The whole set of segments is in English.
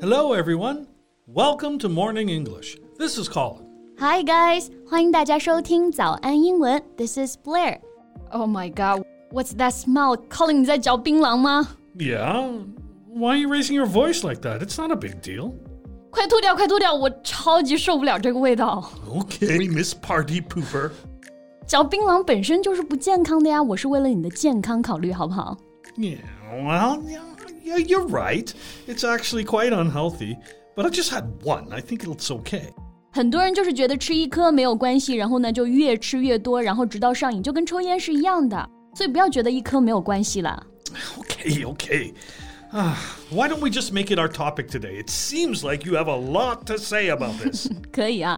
Hello, everyone. Welcome to Morning English. This is Colin. Hi guys，欢迎大家收听早安英文。This is Blair. Oh my God, what's that smell? Colin，你在嚼槟榔吗？ Yeah? Why are you raising your voice like that? It's not a big deal. 快吐掉，快吐掉！我超级受不了这个味道。 Okay, Miss Party Pooper. 嚼槟榔本身就是不健康的呀，我是为了你的健康考虑，好不好？ Yeah, well, yeah, yeah, you're right. It's actually quite unhealthy, but I just had one. I think it's okay. 很多人就是觉得吃一颗没有关系，然后呢就越吃越多，然后直到上瘾，就跟抽烟是一样的。所以不要觉得一颗没有关系了。 Okay, okay. Ah, why don't we just make it our topic today? It seems like you have a lot to say about this. 可以啊，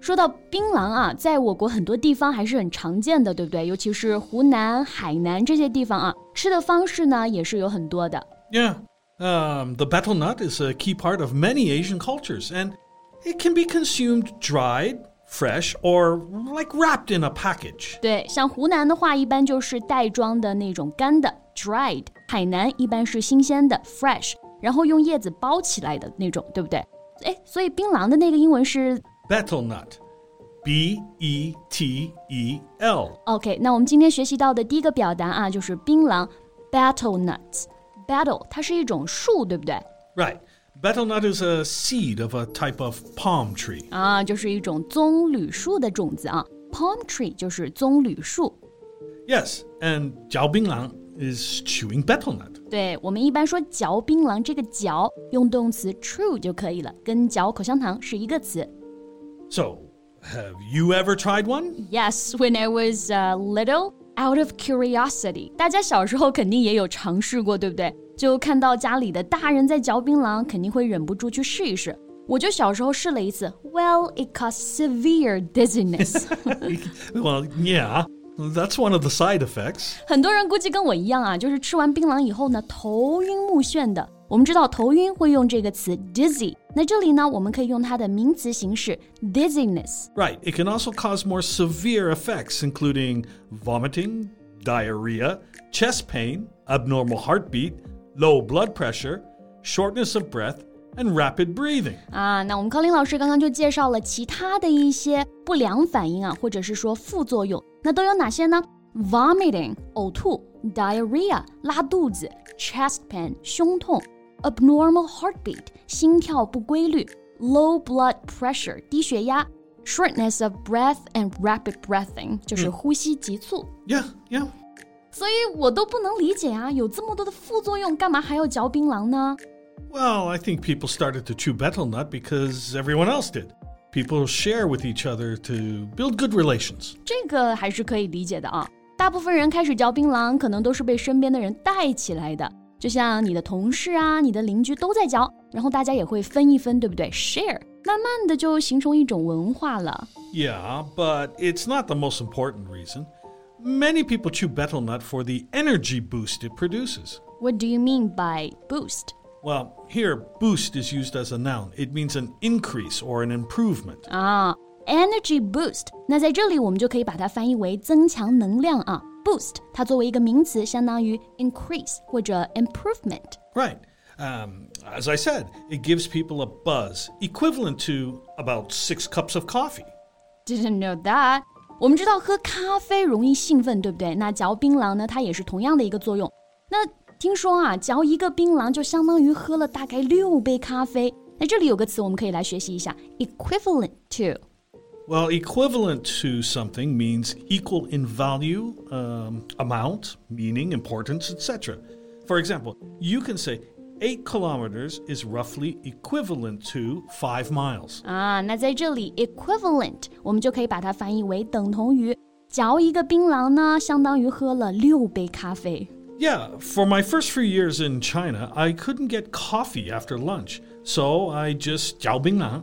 说到槟榔啊，在我国很多地方还是很常见的，对不对？尤其是湖南、海南这些地方啊，吃的方式呢也是有很多的。 Yeah. Um, the betel nut is a key part of many Asian cultures, and it can be consumed dried, fresh, or like wrapped in a package. 对，像湖南的话，一般就是袋装的那种干的 （dried）；海南一般是新鲜的 （fresh），然后用叶子包起来的那种，对不对？哎，所以槟榔的那个英文是 Betelnut。B E T E L。OK，那我们今天学习到的第一个表达啊，就是槟榔 betel nuts。Betel 它是一种树，对不对？Right. Betel nut is a seed of a type of palm tree. 啊，就是一种棕榈树的种子啊。Palm tree 就是棕榈树。Yes, and 嚼槟榔 is chewing betel nut. 对，我们一般说嚼槟榔这个嚼，用动词 true 就可以了，跟嚼口香糖是一个词。So, have you ever tried one? Yes, when I was uh, little, out of curiosity，大家小时候肯定也有尝试过，对不对？就看到家里的大人在嚼槟榔，肯定会忍不住去试一试。我就小时候试了一次，Well, it caused severe dizziness 。 well, yeah. That's one of the side effects. 很多人估计跟我一样啊，就是吃完槟榔以后呢，头晕目眩的。 我们知道头晕会用这个词 dizzy，那这里呢，我们可以用它的名词形式 dizziness。 Right. It can also cause more severe effects, including vomiting, diarrhea, chest pain, abnormal heartbeat, low blood pressure, shortness of breath, and rapid breathing. 啊，那我们康林老师刚刚就介绍了其他的一些不良反应啊，或者是说副作用，那都有哪些呢？Vomiting 呕吐，diarrhea 拉肚子，chest pain 胸痛 ，abnormal heartbeat 心跳不规律，low blood pressure 低血压，shortness of breath and rapid breathing 就是呼吸急促。 Yeah, yeah. 所以我都不能理解啊，有这么多的副作用，干嘛还要嚼槟榔呢？ Well, I think people started to chew betel nut because everyone else did. People share with each other to build good relations. 这个还是可以理解的啊。大部分人开始嚼槟榔，可能都是被身边的人带起来的。 就像你的同事啊、你的邻居都在嚼，然后大家也会分一分，对不对？Share，慢慢的就形成一种文化了。 Yeah, but it's not the most important reason. Many people chew betel nut for the energy boost it produces. What do you mean by boost？ Well, here, boost is used as a noun. It means an increase or an improvement. 啊，energy boost。那在这里我们就可以把它翻译为增强能量啊。 boost 它作为一个名词，相当于 increase 或者 improvement。 Right. Um, as I said, it gives people a buzz, equivalent to about six cups of coffee. Didn't know that。我们知道喝咖啡容易兴奋，对不对？那嚼槟榔呢，它也是同样的一个作用。那听说啊，嚼一个槟榔就相当于喝了大概六杯咖啡。那这里有个词我们可以来学习一下，equivalent to。 Well, equivalent to something means equal in value, um, amount, meaning, importance, etc. For example, you can say eight kilometers is roughly equivalent to five miles. 啊，那在这里 equivalent 我们就可以把它翻译为等同于。嚼一个槟榔呢，相当于喝了六杯咖啡。 Yeah, for my first few years in China, I couldn't get coffee after lunch, so I just 嚼槟榔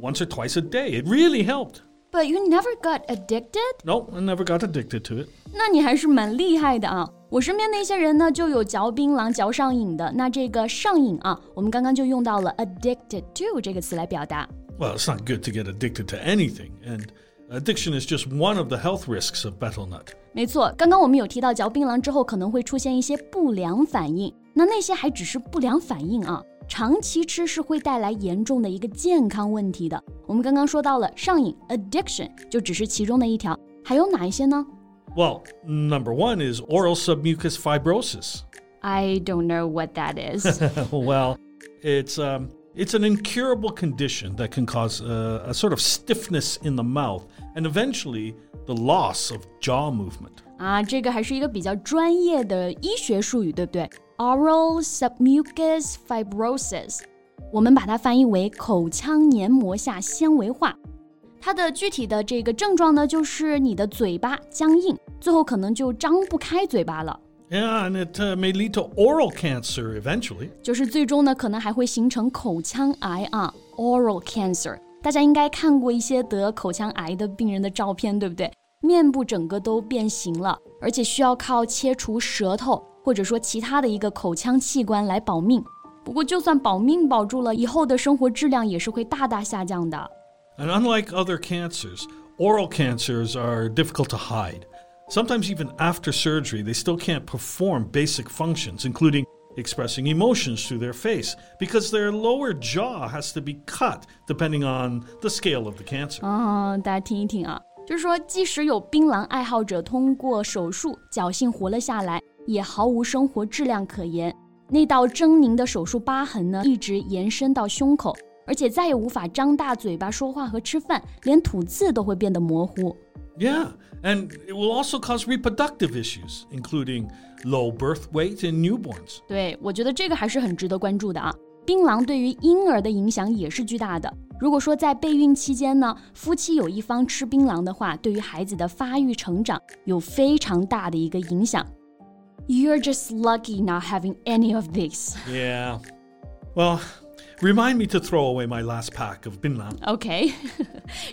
once or twice a day. It really helped. But you never got addicted? No, I never got addicted to it. 那你还是蛮厉害的啊！我身边的一些人呢，就有嚼槟榔嚼上瘾的。那这个上瘾啊，我们刚刚就用到了 addicted to 这个词来表达。Well, it's not good to get addicted to anything, and addiction is just one of the health risks of betel nut. 没错，刚刚我们有提到嚼槟榔之后可能会出现一些不良反应，那那些还只是不良反应啊， 长期吃是会带来严重的一个健康问题的。我们刚刚说到了上瘾 addiction 就只是其中的一条，还有哪一些呢 Well, number one is oral submucous fibrosis. ？I don't know what that is. well, it's um, it's an incurable condition that can cause uh, a sort of stiffness in the mouth and eventually the loss of jaw movement. 啊，这个还是一个比较专业的医学术语，对不对？Oral submucous fibrosis，我们把它翻译为口腔黏膜下纤维化。它的具体的这个症状呢，就是你的嘴巴僵硬，最后可能就张不开嘴巴了。 Yeah, and it uh, may lead to oral cancer eventually. 就是最终呢，可能还会形成口腔癌啊，oral cancer。大家应该看过一些得口腔癌的病人的照片，对不对？面部整个都变形了，而且需要靠切除舌头或者说其他的一个口腔器官来保命。不过，就算保命保住了，以后的生活质量也是会大大下降的。 And unlike other cancers, oral cancers are difficult to hide. Sometimes, even after surgery, they still can't perform basic functions, including expressing emotions through their face, because their lower jaw has to be cut depending on the scale of the cancer. 啊，大家听一听啊，就是说，即使有槟榔爱好者通过手术侥幸活了下来，也毫无生活质量可言。那道狰狞的手术疤痕呢，一直延伸到胸口，而且再也无法张大嘴巴说话和吃饭，连吐字都会变得模糊。 Yeah, and it will also cause reproductive issues, including low birth weight in newborns. 对我觉得这个还是很值得关注的啊。槟榔对于婴儿的影响也是巨大的。如果说在备孕期间呢，夫妻有一方吃槟榔的话，对于孩子的发育成长有非常大的一个影响。You're just lucky not having any of these. Yeah. Well, remind me to throw away my last pack of binlang. OK，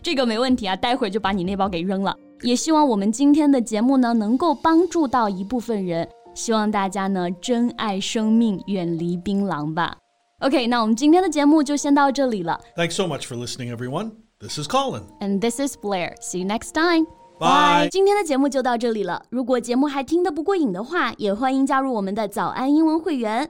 这个没问题啊，待会儿就把你那包给扔了。也希望我们今天的节目呢，能够帮助到一部分人。希望大家呢珍爱生命，远离槟榔吧。OK，那我们今天的节目就先到这里了。 Thanks so much for listening, everyone. This is Colin. And this is Blair. See you next time. Bye. 今天的节目就到这里了。如果节目还听得不过瘾的话，也欢迎加入我们的早安英文会员。